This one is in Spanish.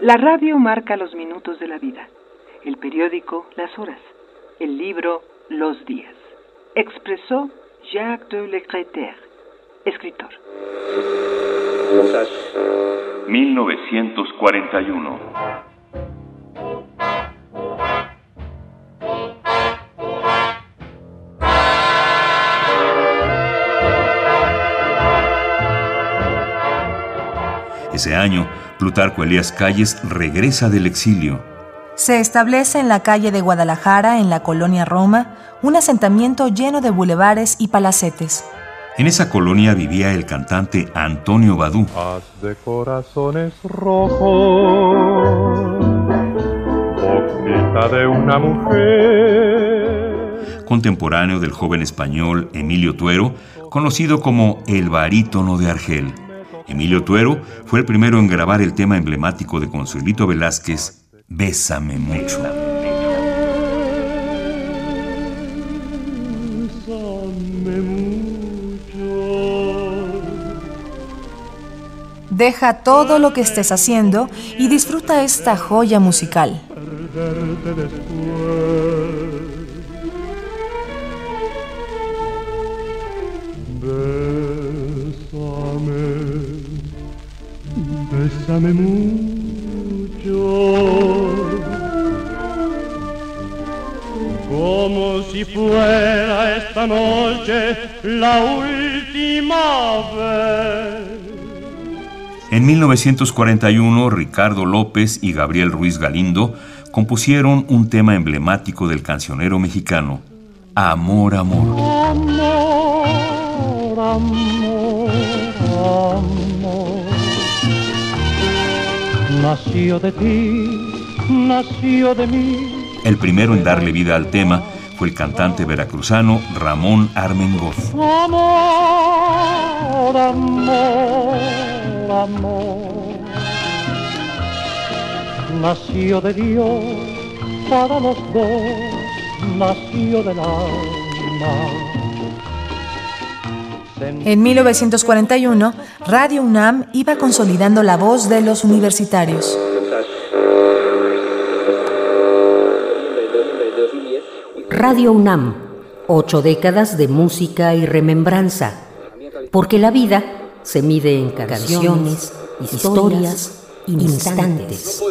La radio marca los minutos de la vida, el periódico las horas, el libro los días. Expresó Jacques de Lecreter, escritor. 1941. Ese año, Plutarco Elías Calles regresa del exilio. Se establece en la calle de Guadalajara, en la colonia Roma, un asentamiento lleno de bulevares y palacetes. En esa colonia vivía el cantante Antonio Badú. de corazones rojos, de una mujer. Contemporáneo del joven español Emilio Tuero, conocido como el barítono de Argel. Emilio Tuero fue el primero en grabar el tema emblemático de Consuelito Velázquez, Bésame mucho. Deja todo lo que estés haciendo y disfruta esta joya musical. Bésame, mucho. Como si fuera esta noche la última vez. En 1941, Ricardo López y Gabriel Ruiz Galindo compusieron un tema emblemático del cancionero mexicano, Amor, amor. Amor, amor, amor. Nació de ti, nació de mí. El primero en darle vida al tema fue el cantante veracruzano Ramón Armengoz. Amor, amor amor nació de Dios para los dos, nació del alma. En 1941, Radio UNAM iba consolidando la voz de los universitarios. Radio UNAM, ocho décadas de música y remembranza, porque la vida se mide en canciones, historias, instantes.